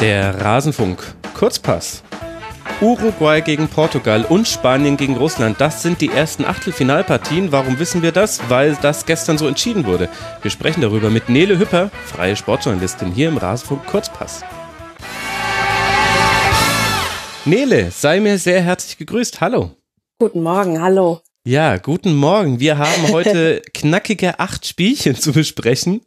Der Rasenfunk Kurzpass. Uruguay gegen Portugal und Spanien gegen Russland. Das sind die ersten Achtelfinalpartien. Warum wissen wir das? Weil das gestern so entschieden wurde. Wir sprechen darüber mit Nele Hüpper, freie Sportjournalistin hier im Rasenfunk Kurzpass. Nele, sei mir sehr herzlich gegrüßt. Hallo. Guten Morgen, hallo. Ja, guten Morgen. Wir haben heute knackige acht Spielchen zu besprechen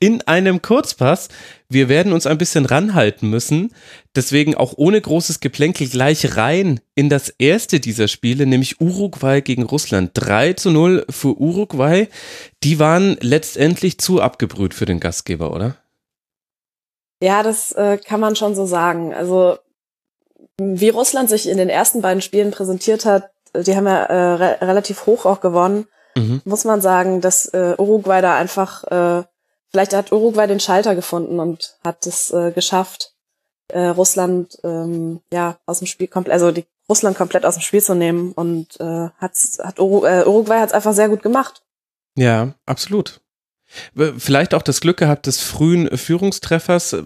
in einem Kurzpass. Wir werden uns ein bisschen ranhalten müssen. Deswegen auch ohne großes Geplänkel gleich rein in das erste dieser Spiele, nämlich Uruguay gegen Russland. 3 zu 0 für Uruguay. Die waren letztendlich zu abgebrüht für den Gastgeber, oder? Ja, das äh, kann man schon so sagen. Also wie Russland sich in den ersten beiden Spielen präsentiert hat, die haben ja äh, re relativ hoch auch gewonnen, mhm. muss man sagen, dass äh, Uruguay da einfach, äh, vielleicht hat Uruguay den Schalter gefunden und hat es äh, geschafft, äh, Russland ähm, ja aus dem Spiel komplett, also die Russland komplett aus dem Spiel zu nehmen und äh, hat's, hat Uru äh, Uruguay hat es einfach sehr gut gemacht. Ja, absolut. Vielleicht auch das Glück gehabt des frühen Führungstreffers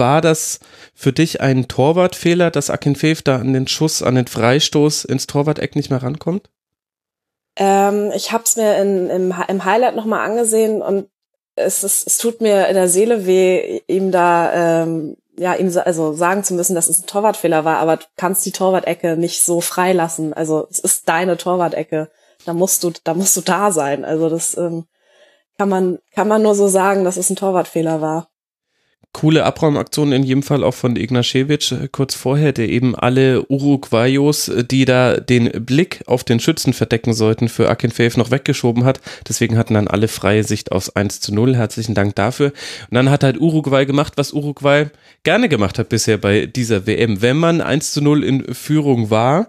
war das für dich ein Torwartfehler, dass Akinfeev da an den Schuss, an den Freistoß ins Torwart-Eck nicht mehr rankommt? Ähm, ich habe es mir in, im, im Highlight nochmal angesehen und es, es, es tut mir in der Seele weh, ihm da ähm, ja ihm also sagen zu müssen, dass es ein Torwartfehler war, aber du kannst die Torwart-Ecke nicht so freilassen. Also es ist deine Torwart-Ecke. Da musst du, da musst du da sein. Also das ähm, kann man kann man nur so sagen, dass es ein Torwartfehler war coole Abraumaktion in jedem Fall auch von Ignaschewitsch äh, kurz vorher, der eben alle Uruguayos, äh, die da den Blick auf den Schützen verdecken sollten, für Akinfeev noch weggeschoben hat. Deswegen hatten dann alle freie Sicht aufs 1 zu 0. Herzlichen Dank dafür. Und dann hat halt Uruguay gemacht, was Uruguay gerne gemacht hat bisher bei dieser WM. Wenn man 1 zu 0 in Führung war,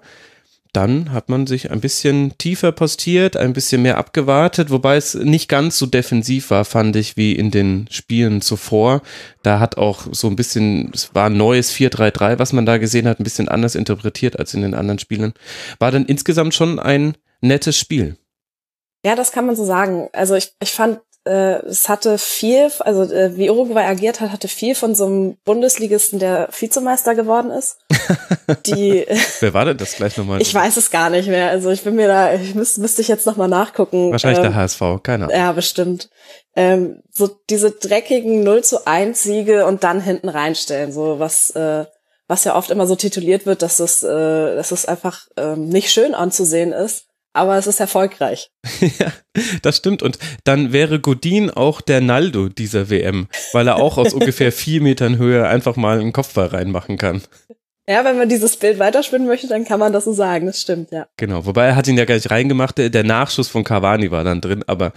dann hat man sich ein bisschen tiefer postiert, ein bisschen mehr abgewartet, wobei es nicht ganz so defensiv war, fand ich, wie in den Spielen zuvor. Da hat auch so ein bisschen, es war ein neues 4-3-3, was man da gesehen hat, ein bisschen anders interpretiert als in den anderen Spielen. War dann insgesamt schon ein nettes Spiel. Ja, das kann man so sagen. Also ich, ich fand äh, es hatte viel, also äh, wie Uruguay agiert hat, hatte viel von so einem Bundesligisten, der Vizemeister geworden ist. Die, Wer war denn das gleich nochmal? Ich weiß es gar nicht mehr. Also ich bin mir da, ich müsste müsste ich jetzt nochmal nachgucken. Wahrscheinlich ähm, der HSV, keiner. Ja, bestimmt. Ähm, so diese dreckigen 0 zu 1 Siege und dann hinten reinstellen, so was, äh, was ja oft immer so tituliert wird, dass es, äh, dass es einfach ähm, nicht schön anzusehen ist aber es ist erfolgreich. ja, das stimmt. Und dann wäre Godin auch der Naldo dieser WM, weil er auch aus ungefähr vier Metern Höhe einfach mal einen Kopfball reinmachen kann. Ja, wenn man dieses Bild weiterspinnen möchte, dann kann man das so sagen. Das stimmt, ja. Genau, wobei er hat ihn ja gar nicht reingemacht. Der Nachschuss von Cavani war dann drin, aber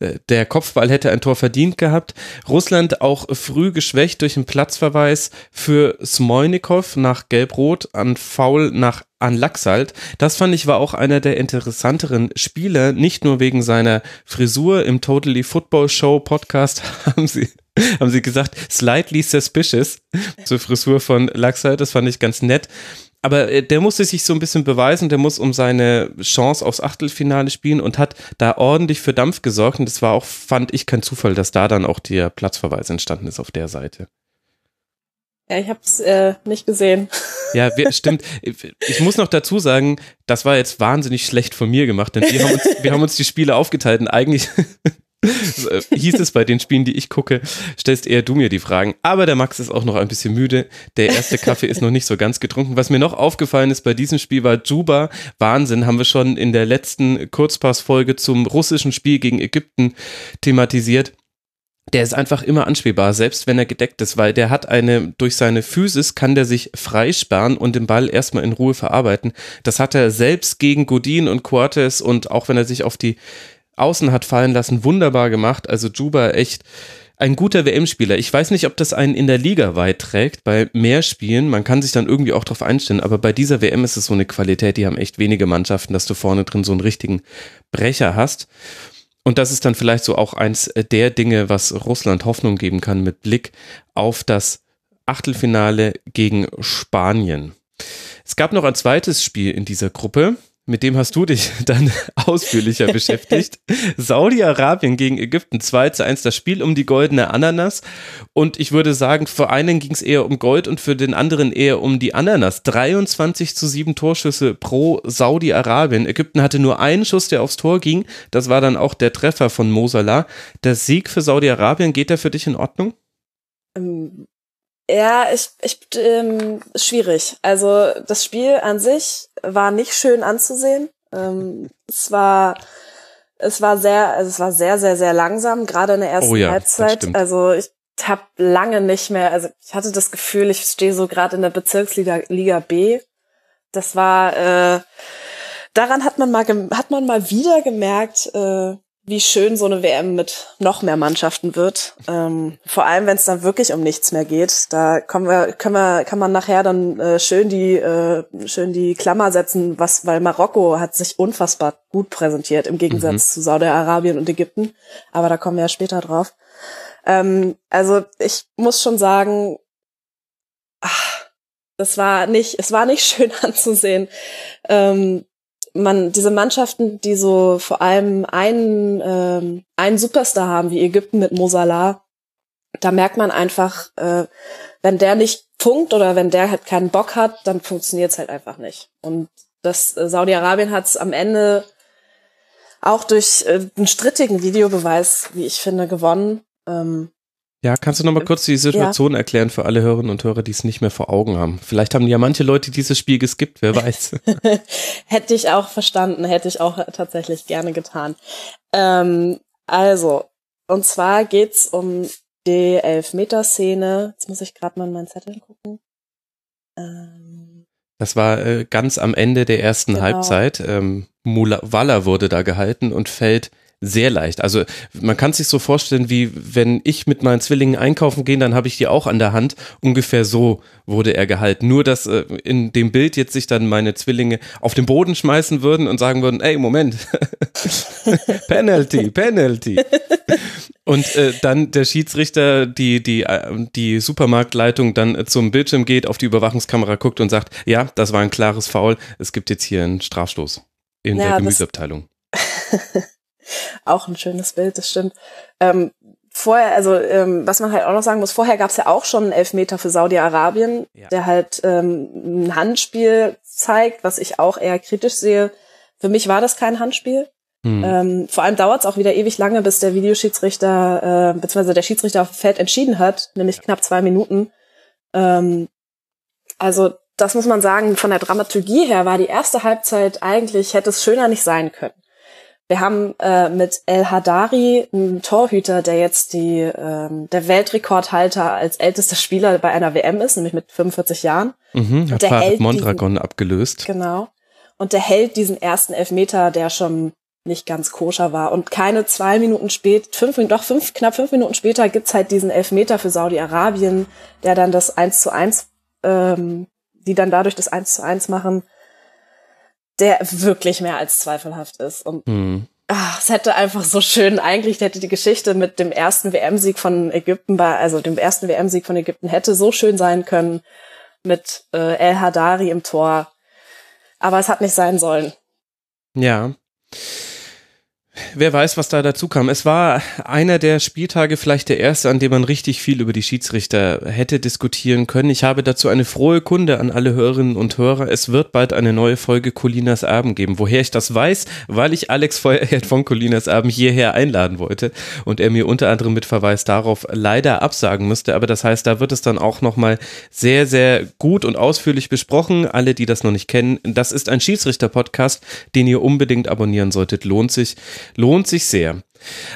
der Kopfball hätte ein Tor verdient gehabt. Russland auch früh geschwächt durch einen Platzverweis für Smolnikov nach Gelb-Rot, an Foul nach an Laxalt. Das fand ich war auch einer der interessanteren Spieler, nicht nur wegen seiner Frisur im Totally Football Show Podcast haben sie haben sie gesagt, slightly suspicious zur Frisur von Laxalt. Das fand ich ganz nett. Aber äh, der musste sich so ein bisschen beweisen, der muss um seine Chance aufs Achtelfinale spielen und hat da ordentlich für Dampf gesorgt. Und das war auch, fand ich, kein Zufall, dass da dann auch der Platzverweis entstanden ist auf der Seite. Ja, ich habe es äh, nicht gesehen. Ja, wir, stimmt. Ich muss noch dazu sagen, das war jetzt wahnsinnig schlecht von mir gemacht, denn wir haben uns, wir haben uns die Spiele aufgeteilt und eigentlich äh, hieß es bei den Spielen, die ich gucke, stellst eher du mir die Fragen. Aber der Max ist auch noch ein bisschen müde. Der erste Kaffee ist noch nicht so ganz getrunken. Was mir noch aufgefallen ist bei diesem Spiel war Juba. Wahnsinn, haben wir schon in der letzten Kurzpassfolge zum russischen Spiel gegen Ägypten thematisiert der ist einfach immer anspielbar, selbst wenn er gedeckt ist, weil der hat eine, durch seine Physis kann der sich freisperren und den Ball erstmal in Ruhe verarbeiten. Das hat er selbst gegen Godin und Cortes und auch wenn er sich auf die Außen hat fallen lassen, wunderbar gemacht. Also Juba echt ein guter WM-Spieler. Ich weiß nicht, ob das einen in der Liga weit trägt, bei mehr Spielen. Man kann sich dann irgendwie auch drauf einstellen, aber bei dieser WM ist es so eine Qualität, die haben echt wenige Mannschaften, dass du vorne drin so einen richtigen Brecher hast. Und das ist dann vielleicht so auch eins der Dinge, was Russland Hoffnung geben kann mit Blick auf das Achtelfinale gegen Spanien. Es gab noch ein zweites Spiel in dieser Gruppe mit dem hast du dich dann ausführlicher beschäftigt. Saudi-Arabien gegen Ägypten 2 zu 1, das Spiel um die goldene Ananas. Und ich würde sagen, für einen ging es eher um Gold und für den anderen eher um die Ananas. 23 zu 7 Torschüsse pro Saudi-Arabien. Ägypten hatte nur einen Schuss, der aufs Tor ging. Das war dann auch der Treffer von Mosala. Der Sieg für Saudi-Arabien, geht der für dich in Ordnung? Ähm, ja, ich, ich ähm, schwierig. Also das Spiel an sich war nicht schön anzusehen. Ähm, es war es war sehr, also es war sehr, sehr, sehr langsam, gerade in der ersten oh ja, Halbzeit. Also ich habe lange nicht mehr, also ich hatte das Gefühl, ich stehe so gerade in der Bezirksliga Liga B. Das war, äh, daran hat man mal, hat man mal wieder gemerkt, äh, wie schön so eine WM mit noch mehr Mannschaften wird. Ähm, vor allem, wenn es dann wirklich um nichts mehr geht. Da kommen wir, können wir, kann man nachher dann äh, schön die, äh, schön die Klammer setzen, was, weil Marokko hat sich unfassbar gut präsentiert im Gegensatz mhm. zu Saudi-Arabien und Ägypten. Aber da kommen wir ja später drauf. Ähm, also ich muss schon sagen, ach, das war nicht, es war nicht schön anzusehen. Ähm, man diese Mannschaften, die so vor allem einen ähm, einen Superstar haben wie Ägypten mit Mosala, da merkt man einfach, äh, wenn der nicht funkt oder wenn der halt keinen Bock hat, dann funktioniert's halt einfach nicht. Und das äh, Saudi-Arabien hat's am Ende auch durch äh, einen strittigen Videobeweis, wie ich finde, gewonnen. Ähm, ja, kannst du nochmal kurz die Situation ja. erklären für alle Hörerinnen und Hörer, die es nicht mehr vor Augen haben? Vielleicht haben ja manche Leute dieses Spiel geskippt, wer weiß. hätte ich auch verstanden, hätte ich auch tatsächlich gerne getan. Ähm, also, und zwar geht's um die Elfmeterszene. Jetzt muss ich gerade mal in meinen Zettel gucken. Ähm, das war äh, ganz am Ende der ersten genau. Halbzeit. Ähm, Mula Waller wurde da gehalten und fällt sehr leicht. Also man kann sich so vorstellen, wie wenn ich mit meinen Zwillingen einkaufen gehe, dann habe ich die auch an der Hand. Ungefähr so wurde er gehalten. Nur, dass äh, in dem Bild jetzt sich dann meine Zwillinge auf den Boden schmeißen würden und sagen würden, ey, Moment, Penalty, Penalty. Und äh, dann der Schiedsrichter, die, die, äh, die Supermarktleitung dann zum Bildschirm geht, auf die Überwachungskamera guckt und sagt, ja, das war ein klares Foul, es gibt jetzt hier einen Strafstoß in ja, der Gemüseabteilung. auch ein schönes Bild, das stimmt. Ähm, vorher, also ähm, was man halt auch noch sagen muss, vorher gab es ja auch schon einen Elfmeter für Saudi-Arabien, ja. der halt ähm, ein Handspiel zeigt, was ich auch eher kritisch sehe. Für mich war das kein Handspiel. Hm. Ähm, vor allem dauert es auch wieder ewig lange, bis der Videoschiedsrichter äh, beziehungsweise der Schiedsrichter auf dem Feld entschieden hat, nämlich knapp zwei Minuten. Ähm, also das muss man sagen, von der Dramaturgie her war die erste Halbzeit eigentlich, hätte es schöner nicht sein können. Wir haben äh, mit El Hadari einen Torhüter, der jetzt die ähm, der Weltrekordhalter als ältester Spieler bei einer WM ist, nämlich mit 45 Jahren. Mhm, hat der hält Mondragon diesen, abgelöst. Genau. Und der hält diesen ersten Elfmeter, der schon nicht ganz koscher war. Und keine zwei Minuten spät, fünf, doch fünf, knapp fünf Minuten später gibt's halt diesen Elfmeter für Saudi-Arabien, der dann das 1 zu 1, ähm, die dann dadurch das 1 zu 1 machen der wirklich mehr als zweifelhaft ist. Und mhm. ach, es hätte einfach so schön, eigentlich hätte die Geschichte mit dem ersten WM-Sieg von Ägypten bei, also dem ersten WM-Sieg von Ägypten hätte so schön sein können mit äh, El Hadari im Tor. Aber es hat nicht sein sollen. Ja. Wer weiß, was da dazu kam. Es war einer der Spieltage, vielleicht der erste, an dem man richtig viel über die Schiedsrichter hätte diskutieren können. Ich habe dazu eine frohe Kunde an alle Hörerinnen und Hörer. Es wird bald eine neue Folge Colinas Erben geben. Woher ich das weiß, weil ich Alex Feuerherd von Colinas Erben hierher einladen wollte und er mir unter anderem mit Verweis darauf leider absagen müsste. Aber das heißt, da wird es dann auch nochmal sehr, sehr gut und ausführlich besprochen. Alle, die das noch nicht kennen, das ist ein Schiedsrichter-Podcast, den ihr unbedingt abonnieren solltet. Lohnt sich. Lohnt sich sehr.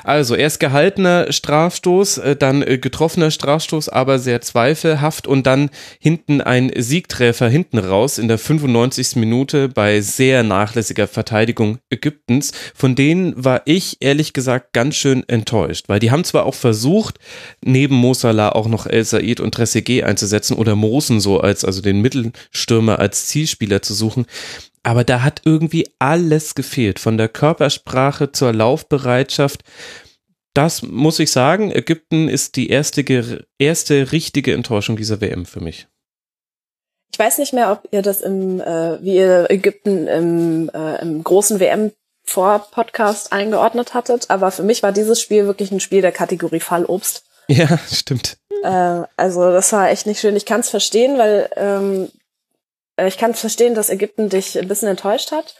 Also erst gehaltener Strafstoß, äh, dann äh, getroffener Strafstoß, aber sehr zweifelhaft und dann hinten ein Siegtreffer hinten raus in der 95. Minute bei sehr nachlässiger Verteidigung Ägyptens. Von denen war ich ehrlich gesagt ganz schön enttäuscht, weil die haben zwar auch versucht, neben Mosala auch noch El Said und Trezeguet einzusetzen oder Mosen so als, also den Mittelstürmer als Zielspieler zu suchen, aber da hat irgendwie alles gefehlt, von der Körpersprache zur Laufbereitschaft. Das muss ich sagen, Ägypten ist die erste, erste richtige Enttäuschung dieser WM für mich. ich weiß nicht mehr, ob ihr das im, äh, wie ihr Ägypten im, äh, im großen WM vor Podcast eingeordnet hattet, aber für mich war dieses Spiel wirklich ein Spiel der Kategorie Fallobst. Ja, stimmt. Äh, also das war echt nicht schön. Ich kann es verstehen, weil ähm, äh, ich kann verstehen, dass Ägypten dich ein bisschen enttäuscht hat.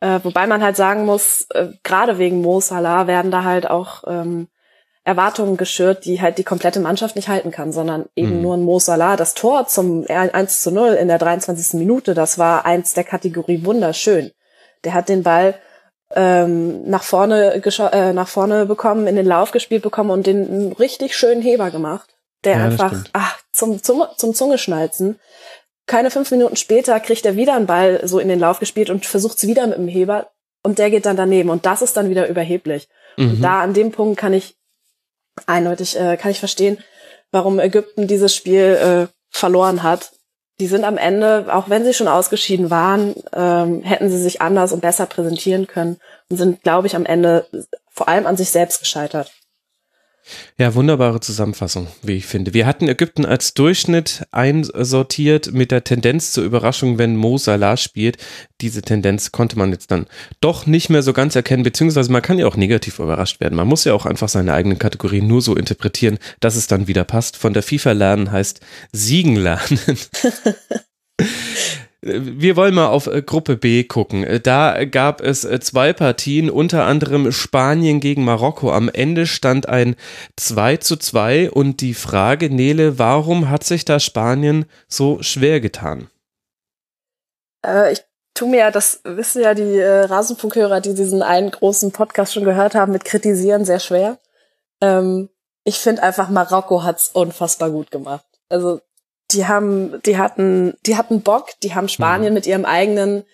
Äh, wobei man halt sagen muss, äh, gerade wegen Mo Salah werden da halt auch ähm, Erwartungen geschürt, die halt die komplette Mannschaft nicht halten kann, sondern eben mhm. nur ein Mo Salah. Das Tor zum 1 zu 0 in der 23. Minute, das war eins der Kategorie wunderschön. Der hat den Ball ähm, nach vorne äh, nach vorne bekommen, in den Lauf gespielt bekommen und den einen richtig schönen Heber gemacht, der ja, einfach ach, zum, zum, zum Zungeschnalzen keine fünf Minuten später kriegt er wieder einen Ball so in den Lauf gespielt und versucht es wieder mit dem Heber und der geht dann daneben und das ist dann wieder überheblich. Mhm. Und da an dem Punkt kann ich eindeutig, äh, kann ich verstehen, warum Ägypten dieses Spiel äh, verloren hat. Die sind am Ende, auch wenn sie schon ausgeschieden waren, ähm, hätten sie sich anders und besser präsentieren können und sind, glaube ich, am Ende vor allem an sich selbst gescheitert. Ja, wunderbare Zusammenfassung, wie ich finde. Wir hatten Ägypten als Durchschnitt einsortiert mit der Tendenz zur Überraschung, wenn Mo Salah spielt. Diese Tendenz konnte man jetzt dann doch nicht mehr so ganz erkennen, beziehungsweise man kann ja auch negativ überrascht werden. Man muss ja auch einfach seine eigenen Kategorien nur so interpretieren, dass es dann wieder passt. Von der FIFA lernen heißt siegen lernen. Wir wollen mal auf äh, Gruppe B gucken. Äh, da gab es äh, zwei Partien, unter anderem Spanien gegen Marokko. Am Ende stand ein 2 zu 2 und die Frage, Nele, warum hat sich da Spanien so schwer getan? Äh, ich tue mir ja, das wissen ja die äh, Rasenfunkhörer, die diesen einen großen Podcast schon gehört haben, mit Kritisieren sehr schwer. Ähm, ich finde einfach, Marokko hat's unfassbar gut gemacht. Also die haben, die hatten, die hatten Bock, die haben Spanien mhm. mit ihrem eigenen,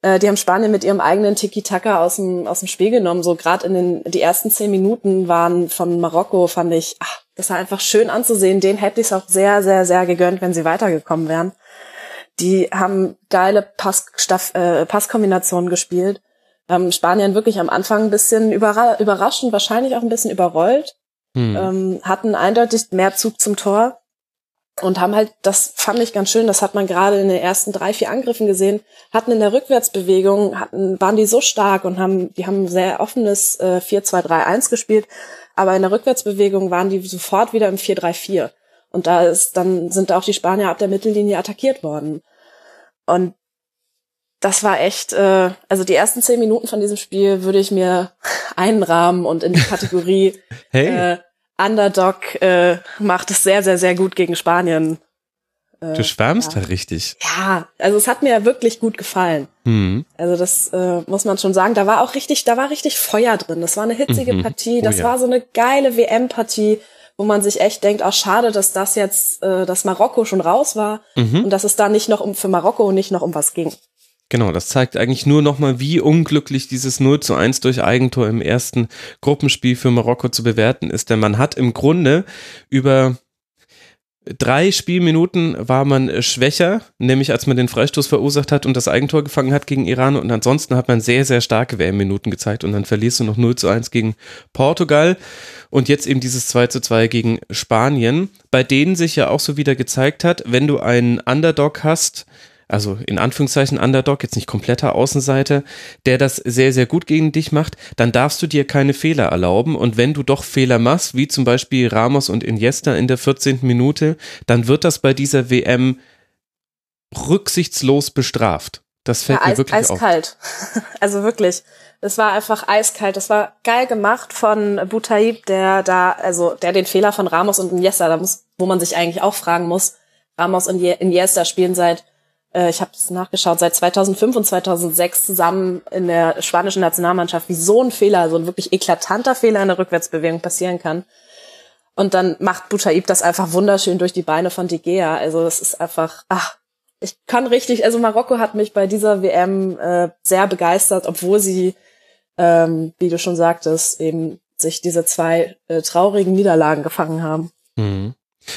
äh, die haben Spanien mit ihrem eigenen Tiki-Taka aus dem, aus dem Spiel genommen. So gerade in den, die ersten zehn Minuten waren von Marokko, fand ich, ach, das war einfach schön anzusehen. Den hätte ich es auch sehr, sehr, sehr gegönnt, wenn sie weitergekommen wären. Die haben geile Pass, äh, Passkombinationen gespielt. Ähm, Spanien wirklich am Anfang ein bisschen überra überraschend, wahrscheinlich auch ein bisschen überrollt. Hm. Ähm, hatten eindeutig mehr Zug zum Tor und haben halt, das fand ich ganz schön, das hat man gerade in den ersten drei, vier Angriffen gesehen, hatten in der Rückwärtsbewegung, hatten, waren die so stark und haben, die haben sehr offenes äh, 4-2-3-1 gespielt, aber in der Rückwärtsbewegung waren die sofort wieder im 4-3-4. Und da ist, dann sind auch die Spanier ab der Mittellinie attackiert worden. Und das war echt, äh, also die ersten zehn Minuten von diesem Spiel würde ich mir einrahmen und in die Kategorie hey. äh, Underdog äh, macht es sehr, sehr, sehr gut gegen Spanien. Äh, du schwärmst ja. da richtig. Ja, also es hat mir wirklich gut gefallen. Mhm. Also das äh, muss man schon sagen. Da war auch richtig, da war richtig Feuer drin. Das war eine hitzige mhm. Partie. Oh das oh, ja. war so eine geile WM-Partie, wo man sich echt denkt, auch schade, dass das jetzt, äh, dass Marokko schon raus war mhm. und dass es da nicht noch um für Marokko nicht noch um was ging. Genau, das zeigt eigentlich nur nochmal, wie unglücklich dieses 0 zu 1 durch Eigentor im ersten Gruppenspiel für Marokko zu bewerten ist. Denn man hat im Grunde über drei Spielminuten war man schwächer, nämlich als man den Freistoß verursacht hat und das Eigentor gefangen hat gegen Iran. Und ansonsten hat man sehr, sehr starke WM-Minuten gezeigt und dann verlierst du noch 0 zu 1 gegen Portugal und jetzt eben dieses 2 zu 2 gegen Spanien, bei denen sich ja auch so wieder gezeigt hat, wenn du einen Underdog hast, also in Anführungszeichen Underdog, jetzt nicht kompletter Außenseiter, der das sehr, sehr gut gegen dich macht, dann darfst du dir keine Fehler erlauben. Und wenn du doch Fehler machst, wie zum Beispiel Ramos und Iniesta in der 14. Minute, dann wird das bei dieser WM rücksichtslos bestraft. Das fällt ja, mir wirklich eiskalt. auf. Eiskalt. Also wirklich. Es war einfach eiskalt. Das war geil gemacht von Butaib, der da, also der den Fehler von Ramos und Iniesta, da muss, wo man sich eigentlich auch fragen muss, Ramos und Iniesta spielen seit äh, ich habe es nachgeschaut, seit 2005 und 2006 zusammen in der spanischen Nationalmannschaft, wie so ein Fehler, so ein wirklich eklatanter Fehler in der Rückwärtsbewegung passieren kann. Und dann macht Butaib das einfach wunderschön durch die Beine von De Gea. Also es ist einfach, ach, ich kann richtig, also Marokko hat mich bei dieser WM äh, sehr begeistert, obwohl sie, ähm, wie du schon sagtest, eben sich diese zwei äh, traurigen Niederlagen gefangen haben. Mhm.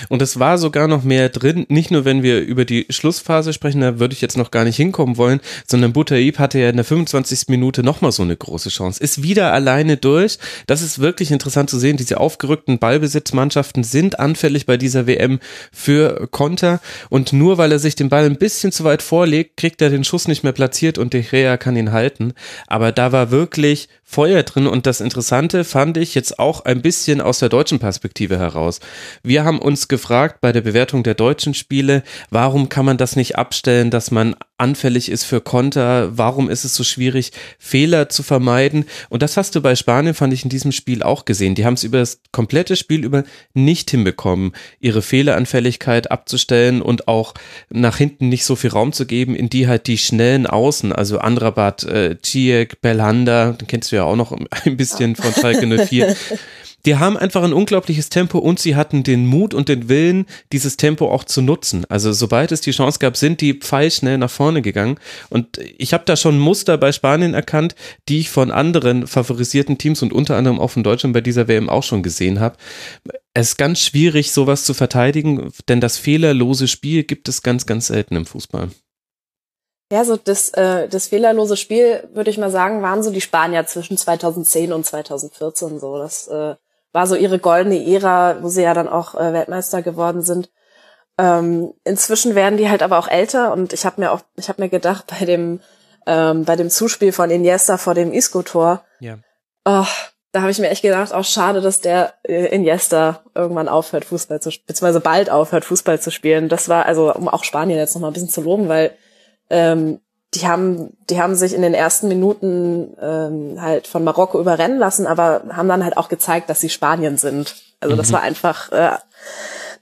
Und es war sogar noch mehr drin, nicht nur wenn wir über die Schlussphase sprechen, da würde ich jetzt noch gar nicht hinkommen wollen, sondern Butaib hatte ja in der 25. Minute nochmal so eine große Chance. Ist wieder alleine durch. Das ist wirklich interessant zu sehen. Diese aufgerückten Ballbesitzmannschaften sind anfällig bei dieser WM für Konter und nur weil er sich den Ball ein bisschen zu weit vorlegt, kriegt er den Schuss nicht mehr platziert und De Gea kann ihn halten. Aber da war wirklich Feuer drin und das Interessante fand ich jetzt auch ein bisschen aus der deutschen Perspektive heraus. Wir haben uns gefragt bei der Bewertung der deutschen Spiele, warum kann man das nicht abstellen, dass man anfällig ist für Konter, warum ist es so schwierig, Fehler zu vermeiden? Und das hast du bei Spanien, fand ich in diesem Spiel auch gesehen. Die haben es über das komplette Spiel über nicht hinbekommen, ihre Fehleranfälligkeit abzustellen und auch nach hinten nicht so viel Raum zu geben, in die halt die schnellen Außen, also Andrabat, äh, Ziyech, Belhanda, den kennst du ja auch noch ein bisschen von Schalke 04, die haben einfach ein unglaubliches Tempo und sie hatten den Mut und den Willen, dieses Tempo auch zu nutzen. Also sobald es die Chance gab, sind die pfeilschnell nach vorne gegangen. Und ich habe da schon Muster bei Spanien erkannt, die ich von anderen favorisierten Teams und unter anderem auch von Deutschland bei dieser WM auch schon gesehen habe. Es ist ganz schwierig, sowas zu verteidigen, denn das fehlerlose Spiel gibt es ganz, ganz selten im Fußball. Ja, so das, äh, das fehlerlose Spiel, würde ich mal sagen, waren so die Spanier zwischen 2010 und 2014 so. Das äh, war so ihre goldene Ära, wo sie ja dann auch äh, Weltmeister geworden sind. Ähm, inzwischen werden die halt aber auch älter und ich habe mir auch, ich habe mir gedacht bei dem ähm, bei dem Zuspiel von Iniesta vor dem Isco-Tor, ja. oh, da habe ich mir echt gedacht, auch schade, dass der äh, Iniesta irgendwann aufhört Fußball zu beziehungsweise bald aufhört Fußball zu spielen. Das war also um auch Spanien jetzt noch mal ein bisschen zu loben, weil ähm, die haben, die haben sich in den ersten Minuten ähm, halt von Marokko überrennen lassen, aber haben dann halt auch gezeigt, dass sie Spanien sind. Also mhm. das war einfach, äh,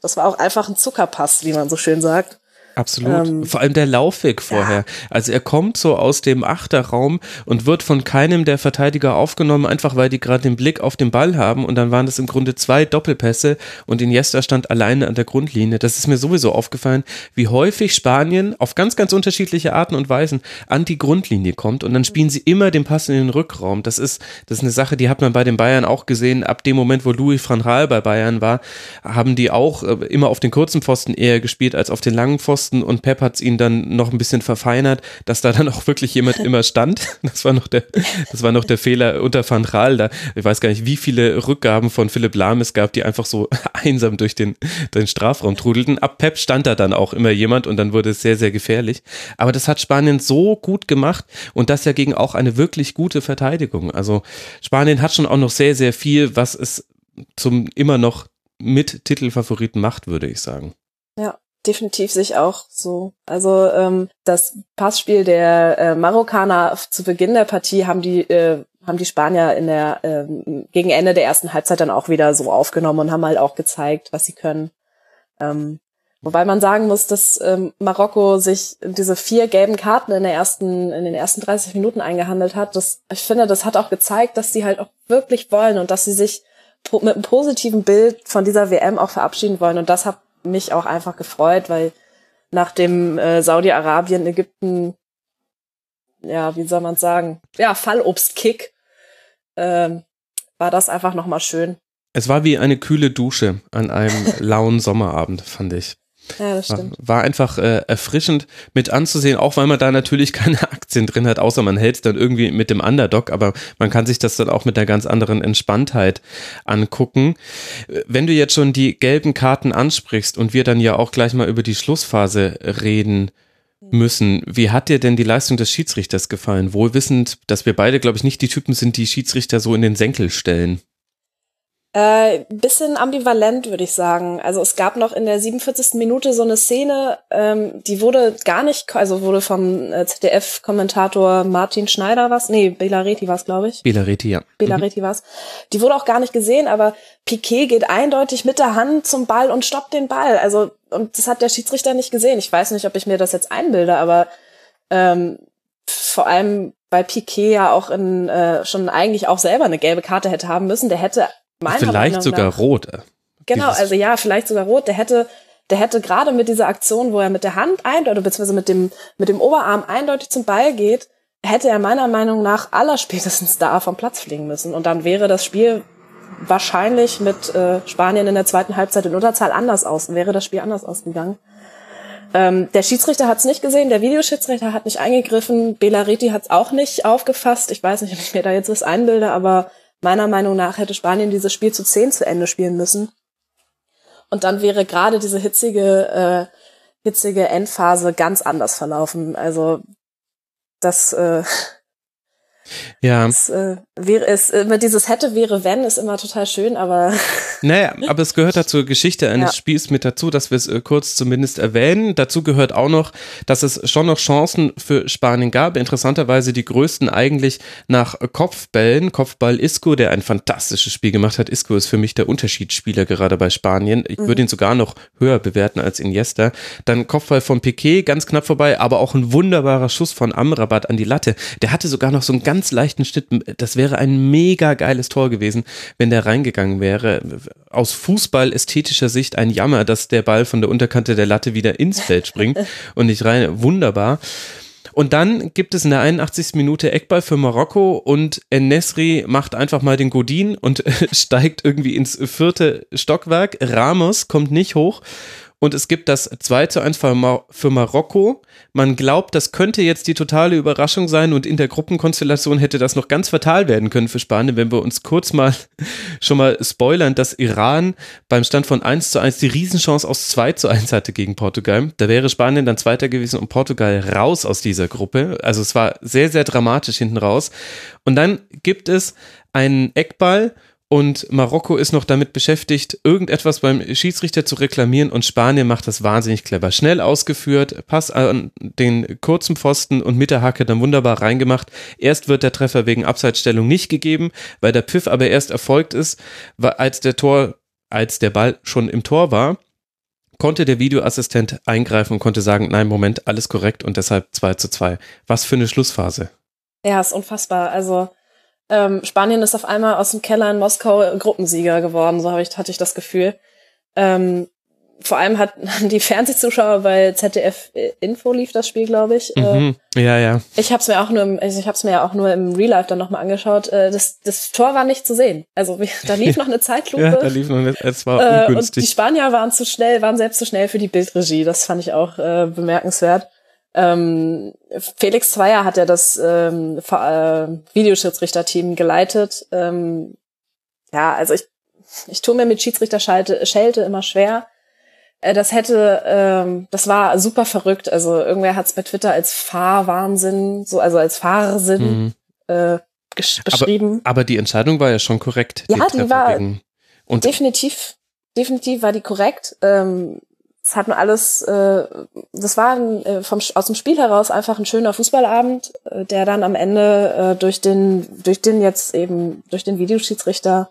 das war auch einfach ein Zuckerpass, wie man so schön sagt. Absolut. Ähm, Vor allem der Laufweg vorher. Ja. Also er kommt so aus dem Achterraum und wird von keinem der Verteidiger aufgenommen, einfach weil die gerade den Blick auf den Ball haben und dann waren das im Grunde zwei Doppelpässe und Iniesta stand alleine an der Grundlinie. Das ist mir sowieso aufgefallen, wie häufig Spanien auf ganz, ganz unterschiedliche Arten und Weisen an die Grundlinie kommt und dann spielen sie immer den Pass in den Rückraum. Das ist, das ist eine Sache, die hat man bei den Bayern auch gesehen. Ab dem Moment, wo Louis van Gaal bei Bayern war, haben die auch äh, immer auf den kurzen Pfosten eher gespielt als auf den langen Pfosten Pfosten und Pep hat ihn dann noch ein bisschen verfeinert, dass da dann auch wirklich jemand immer stand. Das war noch der, das war noch der Fehler unter Van Raal. Da, ich weiß gar nicht, wie viele Rückgaben von Philipp Lahm es gab, die einfach so einsam durch den, den Strafraum trudelten. Ab Pep stand da dann auch immer jemand und dann wurde es sehr, sehr gefährlich. Aber das hat Spanien so gut gemacht und das ja gegen auch eine wirklich gute Verteidigung. Also Spanien hat schon auch noch sehr, sehr viel, was es zum immer noch mit Titelfavoriten macht, würde ich sagen. Definitiv sich auch so. Also ähm, das Passspiel der äh, Marokkaner zu Beginn der Partie haben die äh, haben die Spanier in der äh, gegen Ende der ersten Halbzeit dann auch wieder so aufgenommen und haben halt auch gezeigt, was sie können. Ähm, wobei man sagen muss, dass ähm, Marokko sich diese vier gelben Karten in der ersten in den ersten 30 Minuten eingehandelt hat. Das ich finde, das hat auch gezeigt, dass sie halt auch wirklich wollen und dass sie sich mit einem positiven Bild von dieser WM auch verabschieden wollen und das hat mich auch einfach gefreut, weil nach dem äh, Saudi-Arabien, Ägypten, ja, wie soll man sagen, ja, Fallobstkick, ähm, war das einfach nochmal schön. Es war wie eine kühle Dusche an einem lauen Sommerabend, fand ich. Ja, das stimmt. War einfach äh, erfrischend mit anzusehen, auch weil man da natürlich keine Aktien drin hat, außer man hält es dann irgendwie mit dem Underdog, aber man kann sich das dann auch mit einer ganz anderen Entspanntheit angucken. Wenn du jetzt schon die gelben Karten ansprichst und wir dann ja auch gleich mal über die Schlussphase reden müssen, wie hat dir denn die Leistung des Schiedsrichters gefallen? Wohl wissend, dass wir beide, glaube ich, nicht die Typen sind, die Schiedsrichter so in den Senkel stellen. Äh, bisschen ambivalent, würde ich sagen. Also es gab noch in der 47. Minute so eine Szene, ähm, die wurde gar nicht, also wurde vom äh, ZDF-Kommentator Martin Schneider was, nee, Belareti war es, glaube ich. Belareti, ja. Belareti mhm. war's. Die wurde auch gar nicht gesehen, aber Piquet geht eindeutig mit der Hand zum Ball und stoppt den Ball. Also, und das hat der Schiedsrichter nicht gesehen. Ich weiß nicht, ob ich mir das jetzt einbilde, aber ähm, vor allem weil Piquet ja auch in äh, schon eigentlich auch selber eine gelbe Karte hätte haben müssen. Der hätte Meiner vielleicht sogar nach, rot. Äh, genau, also ja, vielleicht sogar rot. Der hätte, der hätte gerade mit dieser Aktion, wo er mit der Hand eindeutig, beziehungsweise mit dem, mit dem Oberarm eindeutig zum Ball geht, hätte er meiner Meinung nach allerspätestens da vom Platz fliegen müssen. Und dann wäre das Spiel wahrscheinlich mit äh, Spanien in der zweiten Halbzeit in Unterzahl anders aus, wäre das Spiel anders ausgegangen. Ähm, der Schiedsrichter hat es nicht gesehen, der Videoschiedsrichter hat nicht eingegriffen, Belariti hat es auch nicht aufgefasst. Ich weiß nicht, ob ich mir da jetzt was einbilde, aber meiner Meinung nach hätte Spanien dieses Spiel zu zehn zu Ende spielen müssen. Und dann wäre gerade diese hitzige, äh, hitzige Endphase ganz anders verlaufen. Also das äh, ja. Es, äh, wäre es, immer dieses hätte, wäre, wenn, ist immer total schön, aber. Naja, aber es gehört dazu Geschichte eines ja. Spiels mit dazu, dass wir es äh, kurz zumindest erwähnen. Dazu gehört auch noch, dass es schon noch Chancen für Spanien gab. Interessanterweise die größten eigentlich nach Kopfbällen. Kopfball Isco, der ein fantastisches Spiel gemacht hat. Isco ist für mich der Unterschiedsspieler gerade bei Spanien. Ich mhm. würde ihn sogar noch höher bewerten als Iniesta. Dann Kopfball von Piquet, ganz knapp vorbei, aber auch ein wunderbarer Schuss von Amrabat an die Latte. Der hatte sogar noch so ein ganz leichten Schnitt. Das wäre ein mega geiles Tor gewesen, wenn der reingegangen wäre. Aus Fußball-ästhetischer Sicht ein Jammer, dass der Ball von der Unterkante der Latte wieder ins Feld springt und nicht rein. Wunderbar. Und dann gibt es in der 81. Minute Eckball für Marokko und Nesri macht einfach mal den Godin und steigt irgendwie ins vierte Stockwerk. Ramos kommt nicht hoch und es gibt das 2 zu 1 für, Mar für Marokko. Man glaubt, das könnte jetzt die totale Überraschung sein und in der Gruppenkonstellation hätte das noch ganz fatal werden können für Spanien, wenn wir uns kurz mal schon mal spoilern, dass Iran beim Stand von 1 zu 1 die Riesenchance aus 2 zu 1 hatte gegen Portugal. Da wäre Spanien dann Zweiter gewesen und Portugal raus aus dieser Gruppe. Also es war sehr, sehr dramatisch hinten raus. Und dann gibt es einen Eckball und Marokko ist noch damit beschäftigt, irgendetwas beim Schiedsrichter zu reklamieren und Spanien macht das wahnsinnig clever. Schnell ausgeführt, Pass an den kurzen Pfosten und mit der Hacke dann wunderbar reingemacht. Erst wird der Treffer wegen Abseitsstellung nicht gegeben, weil der Pfiff aber erst erfolgt ist, als der Tor, als der Ball schon im Tor war konnte der Videoassistent eingreifen und konnte sagen, nein, Moment, alles korrekt und deshalb 2 zu 2. Was für eine Schlussphase. Ja, ist unfassbar. Also ähm, Spanien ist auf einmal aus dem Keller in Moskau Gruppensieger geworden, so ich, hatte ich das Gefühl. Ähm, vor allem hat die Fernsehzuschauer bei ZDF Info lief das Spiel, glaube ich. Äh, mhm. ja, ja. Ich habe es mir auch nur, im, also ich habe es mir ja auch nur im Real Life dann nochmal angeschaut. Äh, das, das Tor war nicht zu sehen. Also da lief noch eine Zeitlupe. ja, da lief noch eine, es war ungünstig. Äh, und die Spanier waren zu schnell, waren selbst zu schnell für die Bildregie. Das fand ich auch äh, bemerkenswert. Ähm, Felix Zweier hat ja das ähm, äh, Videoschiedsrichterteam geleitet. Ähm, ja, also ich, ich tue mir mit Schiedsrichter-Schelte immer schwer. Äh, das hätte, ähm, das war super verrückt. Also irgendwer hat es bei Twitter als Fahrwahnsinn, so also als Fahrsinn mhm. äh, beschrieben. Aber, aber, die Entscheidung war ja schon korrekt. Ja, die war und definitiv, definitiv war die korrekt. Ähm, es hat nur alles, äh, das war ein, äh, vom, aus dem Spiel heraus einfach ein schöner Fußballabend, äh, der dann am Ende äh, durch den, durch den jetzt eben, durch den Videoschiedsrichter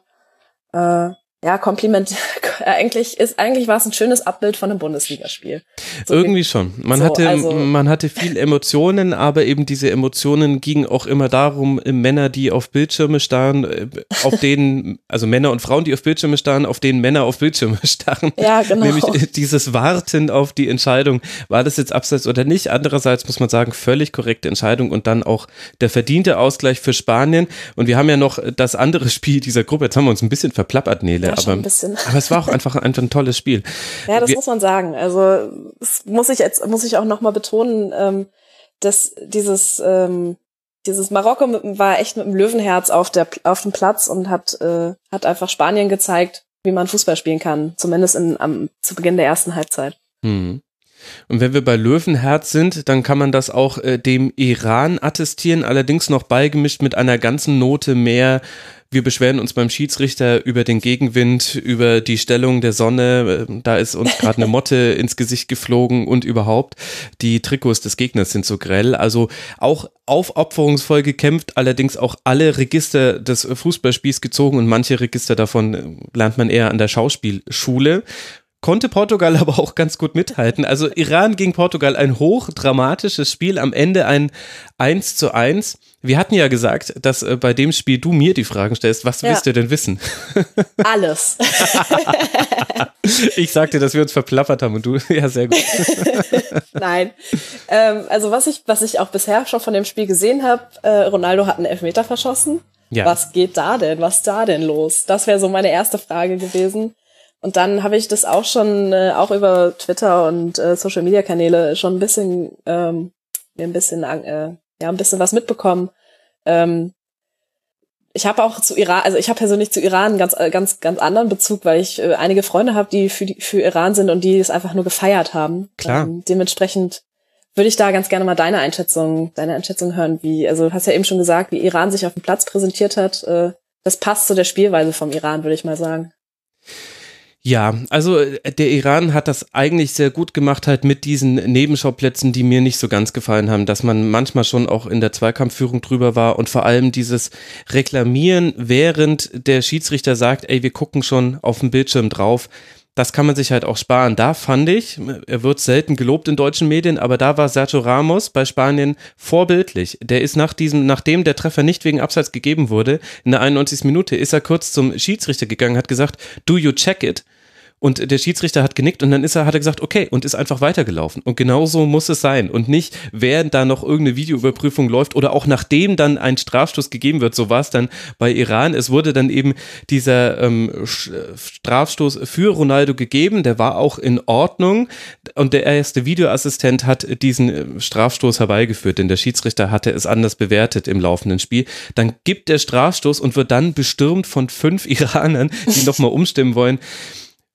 äh, ja, Kompliment. eigentlich ist, eigentlich war es ein schönes Abbild von einem Bundesligaspiel. So Irgendwie schon. Man so, hatte, also man hatte viel Emotionen, aber eben diese Emotionen gingen auch immer darum, Männer, die auf Bildschirme starren, äh, auf denen, also Männer und Frauen, die auf Bildschirme starren, auf denen Männer auf Bildschirme starren. Ja, genau. Nämlich dieses Warten auf die Entscheidung, war das jetzt abseits oder nicht? Andererseits muss man sagen, völlig korrekte Entscheidung und dann auch der verdiente Ausgleich für Spanien. Und wir haben ja noch das andere Spiel dieser Gruppe. Jetzt haben wir uns ein bisschen verplappert, Nele aber, ein bisschen. aber es war auch einfach, einfach ein tolles Spiel. Ja, das Wir, muss man sagen. Also das muss ich jetzt muss ich auch noch mal betonen, ähm, dass dieses ähm, dieses Marokko war echt mit dem Löwenherz auf der auf dem Platz und hat äh, hat einfach Spanien gezeigt, wie man Fußball spielen kann, zumindest in, am zu Beginn der ersten Halbzeit. Hm. Und wenn wir bei Löwenherz sind, dann kann man das auch äh, dem Iran attestieren, allerdings noch beigemischt mit einer ganzen Note mehr. Wir beschweren uns beim Schiedsrichter über den Gegenwind, über die Stellung der Sonne. Äh, da ist uns gerade eine Motte ins Gesicht geflogen und überhaupt die Trikots des Gegners sind so grell. Also auch aufopferungsvoll gekämpft, allerdings auch alle Register des Fußballspiels gezogen und manche Register davon äh, lernt man eher an der Schauspielschule konnte Portugal aber auch ganz gut mithalten. Also Iran gegen Portugal, ein hochdramatisches Spiel, am Ende ein 1 zu 1. Wir hatten ja gesagt, dass äh, bei dem Spiel du mir die Fragen stellst. Was ja. willst du denn wissen? Alles. ich sagte, dass wir uns verplappert haben und du, ja, sehr gut. Nein. Ähm, also was ich, was ich auch bisher schon von dem Spiel gesehen habe, äh, Ronaldo hat einen Elfmeter verschossen. Ja. Was geht da denn? Was ist da denn los? Das wäre so meine erste Frage gewesen. Und dann habe ich das auch schon, äh, auch über Twitter und äh, Social Media Kanäle schon ein bisschen, ähm, mir ein bisschen, äh, ja, ein bisschen was mitbekommen. Ähm, ich habe auch zu Iran, also ich habe persönlich zu Iran einen ganz, äh, ganz, ganz anderen Bezug, weil ich äh, einige Freunde habe, die für, die für Iran sind und die es einfach nur gefeiert haben. Klar. Ähm, dementsprechend würde ich da ganz gerne mal deine Einschätzung, deine Einschätzung hören, wie, also du hast ja eben schon gesagt, wie Iran sich auf dem Platz präsentiert hat. Äh, das passt zu der Spielweise vom Iran, würde ich mal sagen. Ja, also äh, der Iran hat das eigentlich sehr gut gemacht, halt mit diesen Nebenschauplätzen, die mir nicht so ganz gefallen haben, dass man manchmal schon auch in der Zweikampfführung drüber war und vor allem dieses Reklamieren, während der Schiedsrichter sagt, ey, wir gucken schon auf dem Bildschirm drauf. Das kann man sich halt auch sparen. Da fand ich, er wird selten gelobt in deutschen Medien, aber da war Sergio Ramos bei Spanien vorbildlich. Der ist nach diesem, nachdem der Treffer nicht wegen Abseits gegeben wurde, in der 91. Minute, ist er kurz zum Schiedsrichter gegangen, hat gesagt, do you check it? Und der Schiedsrichter hat genickt und dann ist er, hat er gesagt, okay, und ist einfach weitergelaufen. Und genau so muss es sein. Und nicht, während da noch irgendeine Videoüberprüfung läuft oder auch nachdem dann ein Strafstoß gegeben wird. So war es dann bei Iran. Es wurde dann eben dieser ähm, Strafstoß für Ronaldo gegeben. Der war auch in Ordnung. Und der erste Videoassistent hat diesen äh, Strafstoß herbeigeführt, denn der Schiedsrichter hatte es anders bewertet im laufenden Spiel. Dann gibt der Strafstoß und wird dann bestürmt von fünf Iranern, die nochmal umstimmen wollen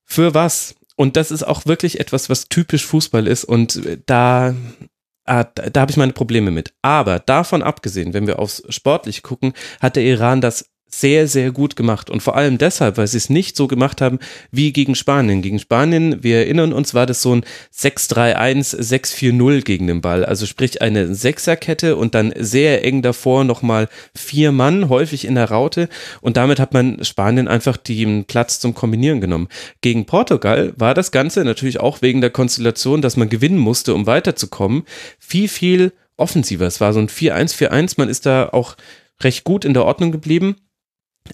für was? Und das ist auch wirklich etwas, was typisch Fußball ist und da, ah, da, da habe ich meine Probleme mit. Aber davon abgesehen, wenn wir aufs Sportliche gucken, hat der Iran das sehr, sehr gut gemacht. Und vor allem deshalb, weil sie es nicht so gemacht haben wie gegen Spanien. Gegen Spanien, wir erinnern uns, war das so ein 6-3-1, 6-4-0 gegen den Ball. Also sprich eine Sechserkette und dann sehr eng davor nochmal vier Mann, häufig in der Raute. Und damit hat man Spanien einfach den Platz zum Kombinieren genommen. Gegen Portugal war das Ganze natürlich auch wegen der Konstellation, dass man gewinnen musste, um weiterzukommen, viel, viel offensiver. Es war so ein 4-1-4-1. Man ist da auch recht gut in der Ordnung geblieben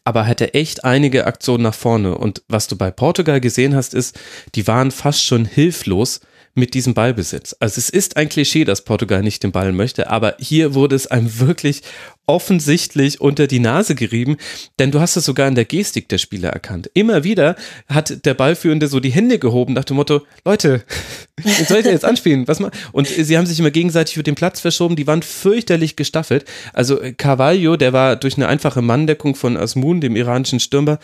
aber hatte echt einige Aktionen nach vorne. Und was du bei Portugal gesehen hast, ist, die waren fast schon hilflos mit diesem Ballbesitz. Also es ist ein Klischee, dass Portugal nicht den Ball möchte, aber hier wurde es einem wirklich offensichtlich unter die Nase gerieben, denn du hast es sogar in der Gestik der Spieler erkannt. Immer wieder hat der Ballführende so die Hände gehoben nach dem Motto, Leute, wen soll ich denn jetzt anspielen? Was? Und sie haben sich immer gegenseitig über den Platz verschoben, die waren fürchterlich gestaffelt. Also Carvalho, der war durch eine einfache Manndeckung von Asmun, dem iranischen Stürmer,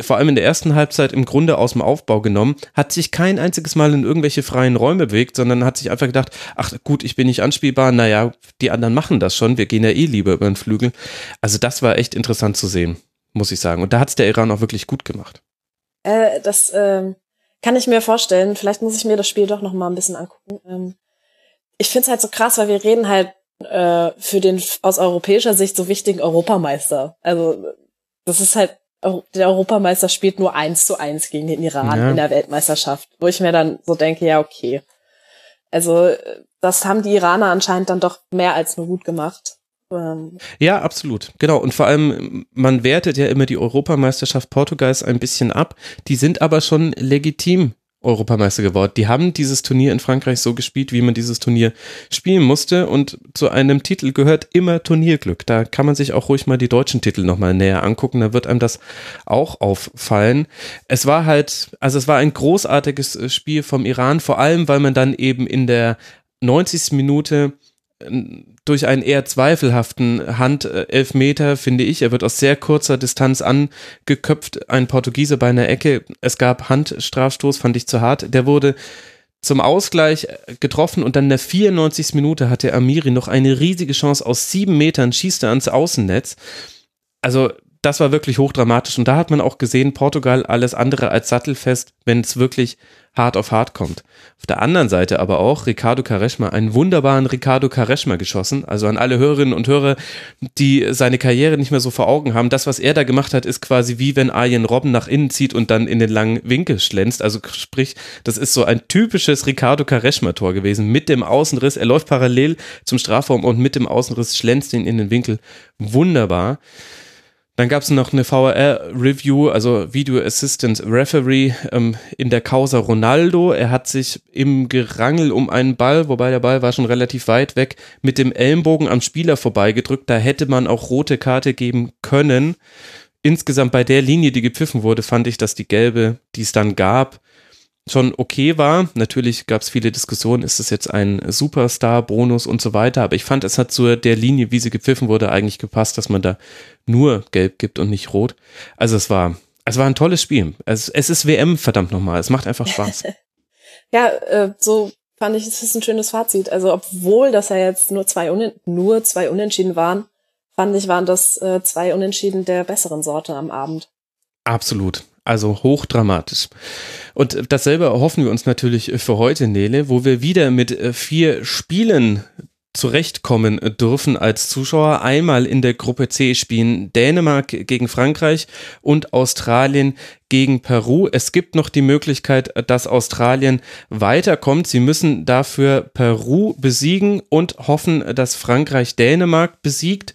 vor allem in der ersten Halbzeit im Grunde aus dem Aufbau genommen, hat sich kein einziges Mal in irgendwelche freien Räume bewegt, sondern hat sich einfach gedacht, ach gut, ich bin nicht anspielbar, naja, die anderen machen das schon, wir gehen ja eh lieber über den Flügel. Also das war echt interessant zu sehen, muss ich sagen. Und da hat es der Iran auch wirklich gut gemacht. Äh, das äh, kann ich mir vorstellen. Vielleicht muss ich mir das Spiel doch noch mal ein bisschen angucken. Ähm, ich finde es halt so krass, weil wir reden halt äh, für den aus europäischer Sicht so wichtigen Europameister. Also das ist halt der Europameister spielt nur eins zu eins gegen den Iran ja. in der Weltmeisterschaft, wo ich mir dann so denke, ja, okay. Also, das haben die Iraner anscheinend dann doch mehr als nur gut gemacht. Ähm, ja, absolut. Genau. Und vor allem, man wertet ja immer die Europameisterschaft Portugals ein bisschen ab. Die sind aber schon legitim Europameister geworden. Die haben dieses Turnier in Frankreich so gespielt, wie man dieses Turnier spielen musste. Und zu einem Titel gehört immer Turnierglück. Da kann man sich auch ruhig mal die deutschen Titel nochmal näher angucken. Da wird einem das auch auffallen. Es war halt, also es war ein großartiges äh, Spiel vom Iran, vor allem, weil man dann eben in der 90. Minute durch einen eher zweifelhaften Handelfmeter, finde ich. Er wird aus sehr kurzer Distanz angeköpft, ein Portugiese bei einer Ecke. Es gab Handstrafstoß, fand ich zu hart. Der wurde zum Ausgleich getroffen und dann in der 94. Minute hatte Amiri noch eine riesige Chance aus sieben Metern, schießt er ans Außennetz. Also das war wirklich hochdramatisch und da hat man auch gesehen, Portugal alles andere als sattelfest, wenn es wirklich hart auf hart kommt. Auf der anderen Seite aber auch Ricardo Quaresma, einen wunderbaren Ricardo Quaresma geschossen, also an alle Hörerinnen und Hörer, die seine Karriere nicht mehr so vor Augen haben. Das, was er da gemacht hat, ist quasi wie wenn Arjen Robben nach innen zieht und dann in den langen Winkel schlänzt. Also sprich, das ist so ein typisches Ricardo Quaresma Tor gewesen mit dem Außenriss. Er läuft parallel zum Strafraum und mit dem Außenriss schlänzt ihn in den Winkel. Wunderbar. Dann gab es noch eine VAR-Review, also Video Assistant Referee ähm, in der Causa Ronaldo. Er hat sich im Gerangel um einen Ball, wobei der Ball war schon relativ weit weg, mit dem Ellenbogen am Spieler vorbeigedrückt. Da hätte man auch rote Karte geben können. Insgesamt bei der Linie, die gepfiffen wurde, fand ich, dass die gelbe, die es dann gab, schon okay war. Natürlich gab es viele Diskussionen, ist es jetzt ein Superstar-Bonus und so weiter, aber ich fand, es hat zu der Linie, wie sie gepfiffen wurde, eigentlich gepasst, dass man da nur gelb gibt und nicht rot. Also es war, es war ein tolles Spiel. Es, es ist WM, verdammt nochmal. Es macht einfach Spaß. ja, äh, so fand ich, es ist ein schönes Fazit. Also obwohl das ja jetzt nur zwei, Un nur zwei Unentschieden waren, fand ich, waren das äh, zwei Unentschieden der besseren Sorte am Abend. Absolut. Also hochdramatisch. Und dasselbe erhoffen wir uns natürlich für heute, Nele, wo wir wieder mit äh, vier Spielen zurechtkommen dürfen als Zuschauer. Einmal in der Gruppe C spielen Dänemark gegen Frankreich und Australien gegen Peru. Es gibt noch die Möglichkeit, dass Australien weiterkommt. Sie müssen dafür Peru besiegen und hoffen, dass Frankreich Dänemark besiegt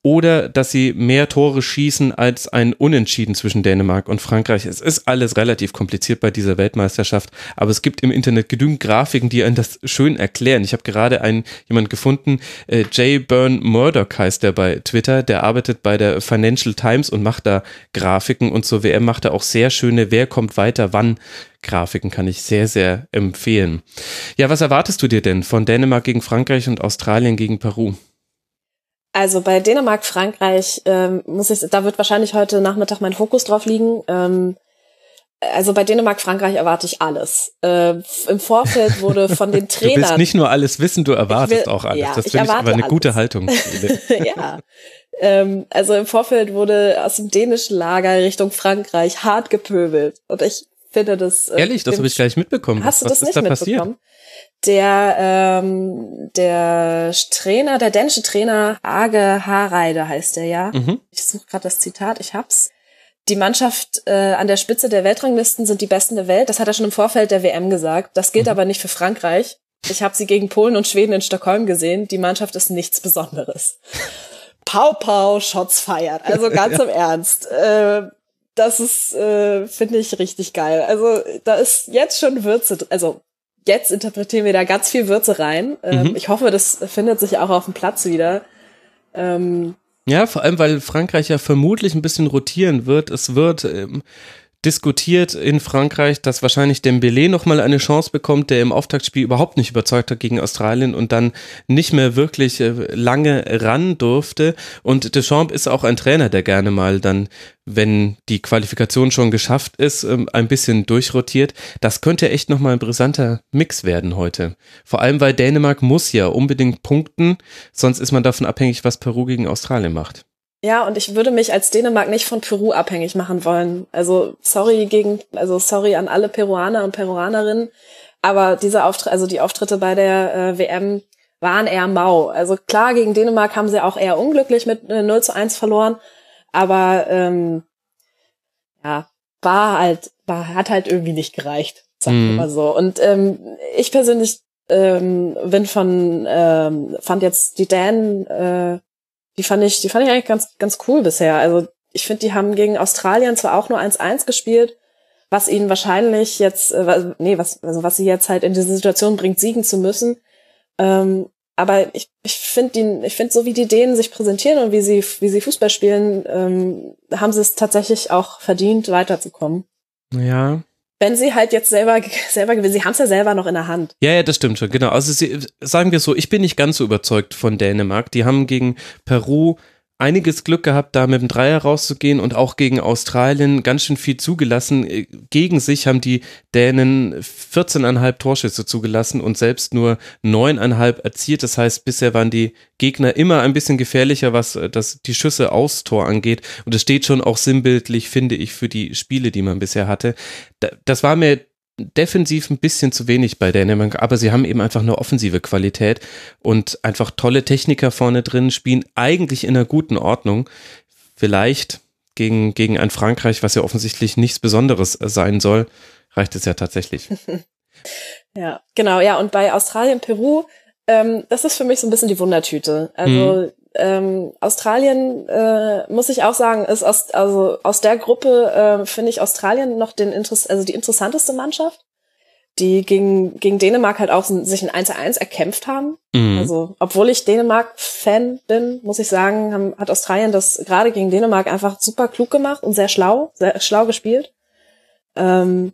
oder dass sie mehr Tore schießen als ein Unentschieden zwischen Dänemark und Frankreich. Es ist alles relativ kompliziert bei dieser Weltmeisterschaft, aber es gibt im Internet genügend Grafiken, die einen das schön erklären. Ich habe gerade einen jemand gefunden, äh, Jay Byrne Murdoch heißt der bei Twitter, der arbeitet bei der Financial Times und macht da Grafiken und zur WM macht er auch sehr sehr schöne Wer kommt weiter wann Grafiken kann ich sehr, sehr empfehlen. Ja, was erwartest du dir denn von Dänemark gegen Frankreich und Australien gegen Peru? Also bei Dänemark, Frankreich ähm, muss ich, da wird wahrscheinlich heute Nachmittag mein Fokus drauf liegen. Ähm, also bei Dänemark, Frankreich erwarte ich alles. Äh, Im Vorfeld wurde von den Trainern. Du willst nicht nur alles wissen, du erwartest will, auch alles. Ja, das finde ich aber eine alles. gute Haltung. ja. Ähm, also im Vorfeld wurde aus dem dänischen Lager Richtung Frankreich hart gepöbelt. Und ich finde das. Äh, Ehrlich, das habe ich gleich mitbekommen. Hast du Was das nicht da mitbekommen? Passiert? Der, ähm, der Trainer, der dänische Trainer Age Hareide heißt der ja. Mhm. Ich suche gerade das Zitat, ich hab's. Die Mannschaft äh, an der Spitze der Weltranglisten sind die Besten der Welt. Das hat er schon im Vorfeld der WM gesagt. Das gilt mhm. aber nicht für Frankreich. Ich habe sie gegen Polen und Schweden in Stockholm gesehen. Die Mannschaft ist nichts Besonderes. Pau Pau Shots feiert. Also ganz ja. im Ernst. Äh, das ist, äh, finde ich, richtig geil. Also da ist jetzt schon Würze, also jetzt interpretieren wir da ganz viel Würze rein. Ähm, mhm. Ich hoffe, das findet sich auch auf dem Platz wieder. Ähm, ja, vor allem, weil Frankreich ja vermutlich ein bisschen rotieren wird. Es wird ähm, diskutiert in Frankreich, dass wahrscheinlich Dembele nochmal eine Chance bekommt, der im Auftaktspiel überhaupt nicht überzeugt hat gegen Australien und dann nicht mehr wirklich äh, lange ran durfte. Und Deschamps ist auch ein Trainer, der gerne mal dann, wenn die Qualifikation schon geschafft ist, ähm, ein bisschen durchrotiert. Das könnte echt nochmal ein brisanter Mix werden heute. Vor allem, weil Dänemark muss ja unbedingt punkten, sonst ist man davon abhängig, was Peru gegen Australien macht. Ja, und ich würde mich als Dänemark nicht von Peru abhängig machen wollen. Also sorry gegen, also sorry an alle Peruaner und Peruanerinnen, aber diese Auftritte, also die Auftritte bei der äh, WM waren eher mau. Also klar, gegen Dänemark haben sie auch eher unglücklich mit äh, 0 zu 1 verloren, aber ähm, ja, war halt, war, hat halt irgendwie nicht gereicht, sagen wir mhm. mal so. Und ähm, ich persönlich ähm, bin von, ähm, fand jetzt die Dänen äh, die fand ich, die fand ich eigentlich ganz, ganz cool bisher. Also ich finde, die haben gegen Australien zwar auch nur 1-1 gespielt, was ihnen wahrscheinlich jetzt, äh, nee, was, also was sie jetzt halt in diese Situation bringt, siegen zu müssen. Ähm, aber ich, ich finde ich finde so wie die Dänen sich präsentieren und wie sie, wie sie Fußball spielen, ähm, haben sie es tatsächlich auch verdient, weiterzukommen. Ja, wenn sie halt jetzt selber, selber gewinnen, sie haben es ja selber noch in der Hand. Ja, ja, das stimmt schon, genau. Also sie, sagen wir so, ich bin nicht ganz so überzeugt von Dänemark. Die haben gegen Peru einiges Glück gehabt, da mit dem Dreier rauszugehen und auch gegen Australien ganz schön viel zugelassen. Äh, gegen sich haben die Dänen 14,5 Torschüsse zugelassen und selbst nur 9,5 erzielt. Das heißt, bisher waren die Gegner immer ein bisschen gefährlicher, was äh, das, die Schüsse aus Tor angeht. Und das steht schon auch sinnbildlich, finde ich, für die Spiele, die man bisher hatte. Das war mir defensiv ein bisschen zu wenig bei Dänemark, aber sie haben eben einfach eine offensive Qualität und einfach tolle Techniker vorne drin, spielen eigentlich in einer guten Ordnung. Vielleicht gegen, gegen ein Frankreich, was ja offensichtlich nichts Besonderes sein soll, reicht es ja tatsächlich. ja, genau, ja, und bei Australien, Peru, ähm, das ist für mich so ein bisschen die Wundertüte. Also, mhm. Ähm, Australien äh, muss ich auch sagen, ist aus also aus der Gruppe äh, finde ich Australien noch den Interess also die interessanteste Mannschaft, die gegen gegen Dänemark halt auch sich ein 1 1 erkämpft haben. Mhm. Also obwohl ich Dänemark Fan bin, muss ich sagen, haben, hat Australien das gerade gegen Dänemark einfach super klug gemacht und sehr schlau, sehr schlau gespielt. Ähm,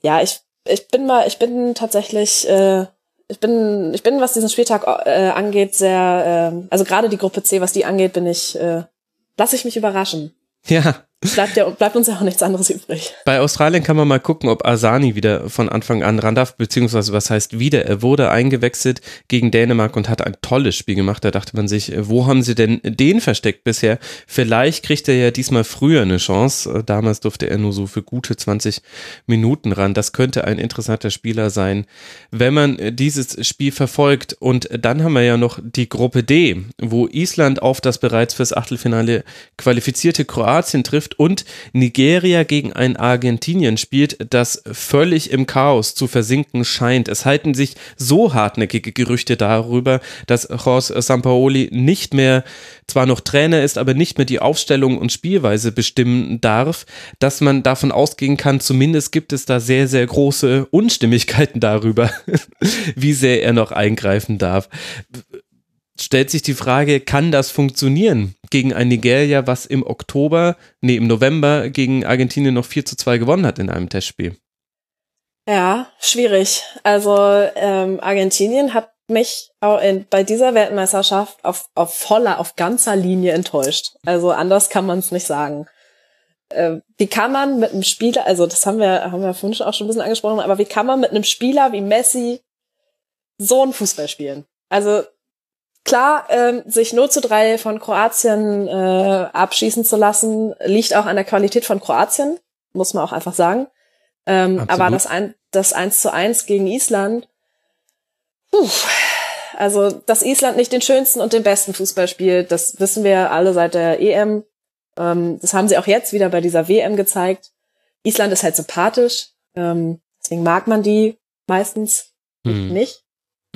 ja, ich ich bin mal ich bin tatsächlich äh, ich bin, ich bin, was diesen Spieltag äh, angeht, sehr, äh, also gerade die Gruppe C, was die angeht, bin ich, äh, lasse ich mich überraschen. Ja, bleibt, ja, bleibt uns ja auch nichts anderes übrig. Bei Australien kann man mal gucken, ob Asani wieder von Anfang an ran darf, beziehungsweise was heißt wieder. Er wurde eingewechselt gegen Dänemark und hat ein tolles Spiel gemacht. Da dachte man sich, wo haben sie denn den versteckt bisher? Vielleicht kriegt er ja diesmal früher eine Chance. Damals durfte er nur so für gute 20 Minuten ran. Das könnte ein interessanter Spieler sein, wenn man dieses Spiel verfolgt. Und dann haben wir ja noch die Gruppe D, wo Island auf das bereits fürs Achtelfinale qualifizierte Kroatien trifft und Nigeria gegen ein Argentinien spielt, das völlig im Chaos zu versinken scheint. Es halten sich so hartnäckige Gerüchte darüber, dass Jorge Sampaoli nicht mehr zwar noch Trainer ist, aber nicht mehr die Aufstellung und Spielweise bestimmen darf, dass man davon ausgehen kann, zumindest gibt es da sehr, sehr große Unstimmigkeiten darüber, wie sehr er noch eingreifen darf stellt sich die Frage, kann das funktionieren gegen ein Nigeria, was im Oktober, nee, im November gegen Argentinien noch 4 zu 2 gewonnen hat in einem Testspiel? Ja, schwierig. Also ähm, Argentinien hat mich auch in, bei dieser Weltmeisterschaft auf, auf voller, auf ganzer Linie enttäuscht. Also anders kann man es nicht sagen. Äh, wie kann man mit einem Spieler, also das haben wir, haben wir vorhin auch schon ein bisschen angesprochen, aber wie kann man mit einem Spieler wie Messi so einen Fußball spielen? Also Klar, ähm, sich 0 zu 3 von Kroatien äh, abschießen zu lassen, liegt auch an der Qualität von Kroatien, muss man auch einfach sagen. Ähm, aber das, ein, das 1 zu 1 gegen Island, puh, also dass Island nicht den schönsten und den besten Fußball spielt, das wissen wir alle seit der EM. Ähm, das haben sie auch jetzt wieder bei dieser WM gezeigt. Island ist halt sympathisch, ähm, deswegen mag man die meistens hm. nicht.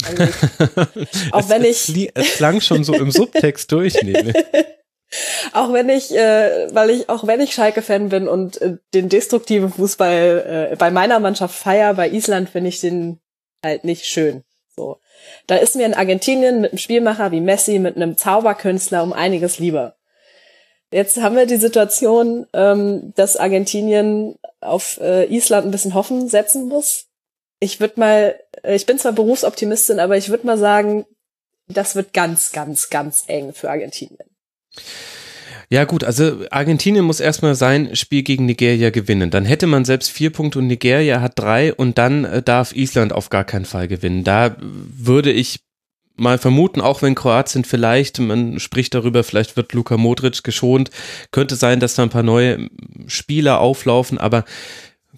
Also auch wenn ich. Es klang schon so im Subtext durch, auch wenn ich, äh, weil ich, auch wenn ich Schalke-Fan bin und äh, den destruktiven Fußball äh, bei meiner Mannschaft feier, bei Island finde ich den halt nicht schön. So. Da ist mir in Argentinien mit einem Spielmacher wie Messi, mit einem Zauberkünstler um einiges lieber. Jetzt haben wir die Situation, ähm, dass Argentinien auf äh, Island ein bisschen Hoffen setzen muss ich würde mal, äh, ich bin zwar Berufsoptimistin, aber ich würde mal sagen, das wird ganz, ganz, ganz eng für Argentinien. Ja gut, also Argentinien muss erstmal sein Spiel gegen Nigeria gewinnen. Dann hätte man selbst vier Punkte und Nigeria hat drei und dann äh, darf Island auf gar keinen Fall gewinnen. Da würde ich mal vermuten, auch wenn Kroatien vielleicht, man spricht darüber, vielleicht wird Luka Modric geschont, könnte sein, dass da ein paar neue Spieler auflaufen, aber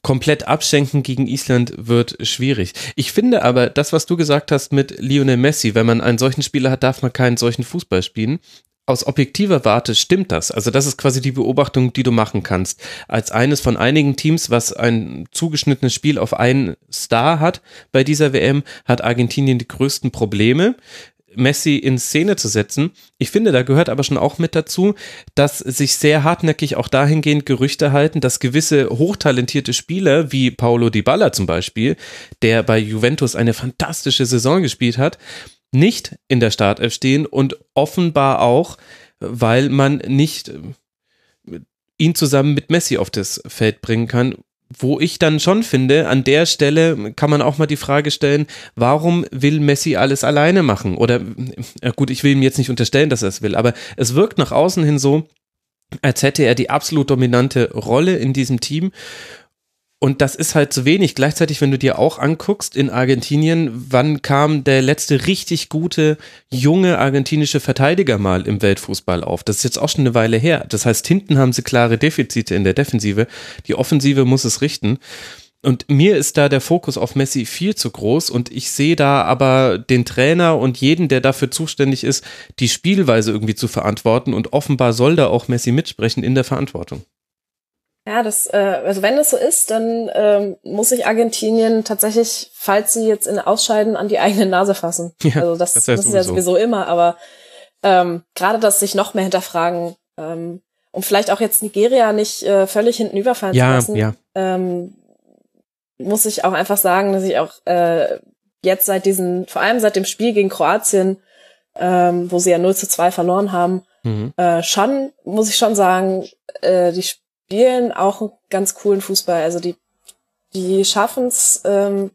komplett abschenken gegen Island wird schwierig. Ich finde aber, das, was du gesagt hast mit Lionel Messi, wenn man einen solchen Spieler hat, darf man keinen solchen Fußball spielen. Aus objektiver Warte stimmt das. Also das ist quasi die Beobachtung, die du machen kannst. Als eines von einigen Teams, was ein zugeschnittenes Spiel auf einen Star hat bei dieser WM, hat Argentinien die größten Probleme. Messi in Szene zu setzen. Ich finde, da gehört aber schon auch mit dazu, dass sich sehr hartnäckig auch dahingehend Gerüchte halten, dass gewisse hochtalentierte Spieler, wie Paulo Dybala zum Beispiel, der bei Juventus eine fantastische Saison gespielt hat, nicht in der Startelf stehen und offenbar auch, weil man nicht äh, ihn zusammen mit Messi auf das Feld bringen kann, wo ich dann schon finde, an der Stelle kann man auch mal die Frage stellen, warum will Messi alles alleine machen? Oder, gut, ich will ihm jetzt nicht unterstellen, dass er es will, aber es wirkt nach außen hin so, als hätte er die absolut dominante Rolle in diesem Team und das ist halt zu wenig. Gleichzeitig, wenn du dir auch anguckst, in Argentinien, wann kam der letzte richtig gute, junge argentinische Verteidiger mal im Weltfußball auf? Das ist jetzt auch schon eine Weile her. Das heißt, hinten haben sie klare Defizite in der Defensive. Die Offensive muss es richten. Und mir ist da der Fokus auf Messi viel zu groß und ich sehe da aber den Trainer und jeden, der dafür zuständig ist, die Spielweise irgendwie zu verantworten und offenbar soll da auch Messi mitsprechen in der Verantwortung. Ja, das, äh, also wenn es so ist, dann ähm, muss sich Argentinien tatsächlich, falls sie jetzt in Ausscheiden, an die eigene Nase fassen. Ja, also das, das, das ist ja sowieso immer, aber ähm, gerade das sich noch mehr hinterfragen, ähm, um vielleicht auch jetzt Nigeria nicht äh, völlig hinten überfallen ja, zu lassen, ja. ähm, muss ich auch einfach sagen, dass ich auch äh, jetzt seit diesen, vor allem seit dem Spiel gegen Kroatien, ähm, wo sie ja 0 zu 2 verloren haben, mhm. äh, schon, muss ich schon sagen, äh, die spielen auch einen ganz coolen Fußball. Also die, die schaffen es, ähm,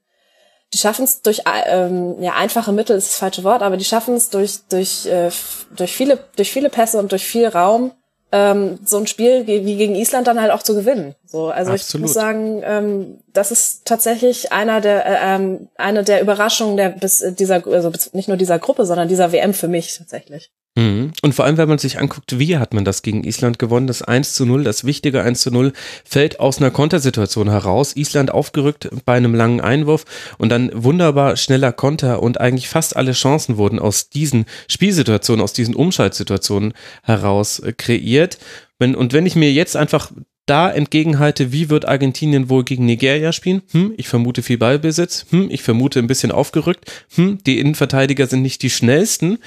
die schaffen es durch ähm, ja einfache Mittel ist das falsche Wort, aber die schaffen es durch durch äh, durch viele durch viele Pässe und durch viel Raum ähm, so ein Spiel wie gegen Island dann halt auch zu gewinnen. So, also Absolut. ich muss sagen, ähm, das ist tatsächlich einer der äh, ähm, eine der Überraschungen der bis dieser also nicht nur dieser Gruppe, sondern dieser WM für mich tatsächlich. Mhm. Und vor allem, wenn man sich anguckt, wie hat man das gegen Island gewonnen? Das 1 zu 0, das wichtige 1 zu 0, fällt aus einer Kontersituation heraus. Island aufgerückt bei einem langen Einwurf und dann wunderbar schneller Konter und eigentlich fast alle Chancen wurden aus diesen Spielsituationen, aus diesen Umschaltsituationen heraus kreiert. und wenn ich mir jetzt einfach da entgegenhalte, wie wird Argentinien wohl gegen Nigeria spielen? Hm, ich vermute viel Ballbesitz. Hm, ich vermute ein bisschen aufgerückt. Hm, die Innenverteidiger sind nicht die schnellsten.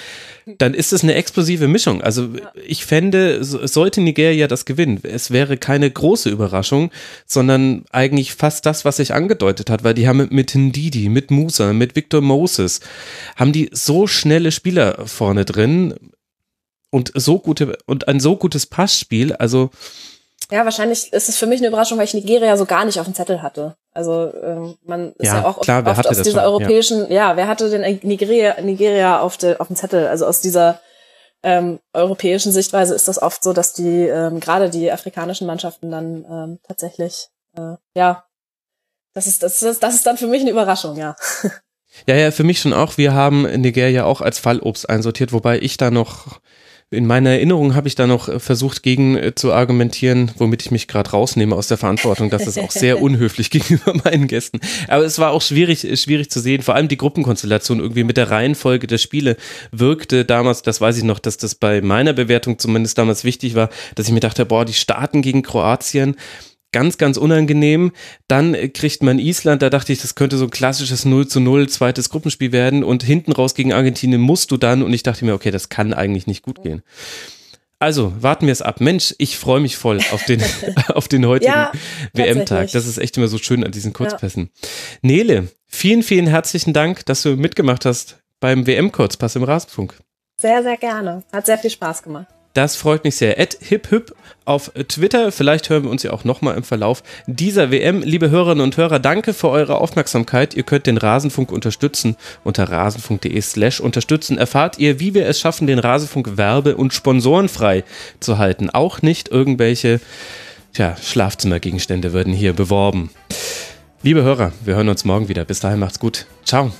Dann ist es eine explosive Mischung. Also ich fände, sollte Nigeria das gewinnen, es wäre keine große Überraschung, sondern eigentlich fast das, was sich angedeutet hat, weil die haben mit Ndidi, mit Musa, mit Victor Moses, haben die so schnelle Spieler vorne drin und so gute und ein so gutes Passspiel. Also ja, wahrscheinlich ist es für mich eine Überraschung, weil ich Nigeria so gar nicht auf dem Zettel hatte. Also ähm, man ist ja, ja auch klar, oft, aus dieser europäischen, ja. ja. wer hatte denn Nigeria, Nigeria auf, de, auf dem Zettel? Also aus dieser ähm, europäischen Sichtweise ist das oft so, dass die ähm, gerade die afrikanischen Mannschaften dann ähm, tatsächlich, äh, ja, das ist, das, ist, das ist dann für mich eine Überraschung, ja. Ja, ja, für mich schon auch. Wir haben Nigeria auch als Fallobst einsortiert, wobei ich da noch in meiner Erinnerung habe ich da noch äh, versucht, gegen äh, zu argumentieren, womit ich mich gerade rausnehme aus der Verantwortung. Das ist auch sehr unhöflich gegenüber meinen Gästen. Aber es war auch schwierig, äh, schwierig zu sehen. Vor allem die Gruppenkonstellation irgendwie mit der Reihenfolge der Spiele wirkte damals, das weiß ich noch, dass das bei meiner Bewertung zumindest damals wichtig war, dass ich mir dachte, boah, die starten gegen Kroatien ganz, ganz unangenehm. Dann kriegt man Island, da dachte ich, das könnte so ein klassisches 0 zu 0 zweites Gruppenspiel werden und hinten raus gegen Argentinien musst du dann und ich dachte mir, okay, das kann eigentlich nicht gut gehen. Also, warten wir es ab. Mensch, ich freue mich voll auf den, auf den heutigen ja, WM-Tag. Das ist echt immer so schön an diesen Kurzpässen. Ja. Nele, vielen, vielen herzlichen Dank, dass du mitgemacht hast beim WM-Kurzpass im Rasenfunk. Sehr, sehr gerne. Hat sehr viel Spaß gemacht. Das freut mich sehr. Ed hiphip auf Twitter. Vielleicht hören wir uns ja auch nochmal im Verlauf dieser WM. Liebe Hörerinnen und Hörer, danke für eure Aufmerksamkeit. Ihr könnt den Rasenfunk unterstützen. Unter rasenfunk.de slash unterstützen erfahrt ihr, wie wir es schaffen, den Rasenfunk werbe- und sponsorenfrei zu halten. Auch nicht irgendwelche tja, Schlafzimmergegenstände würden hier beworben. Liebe Hörer, wir hören uns morgen wieder. Bis dahin macht's gut. Ciao.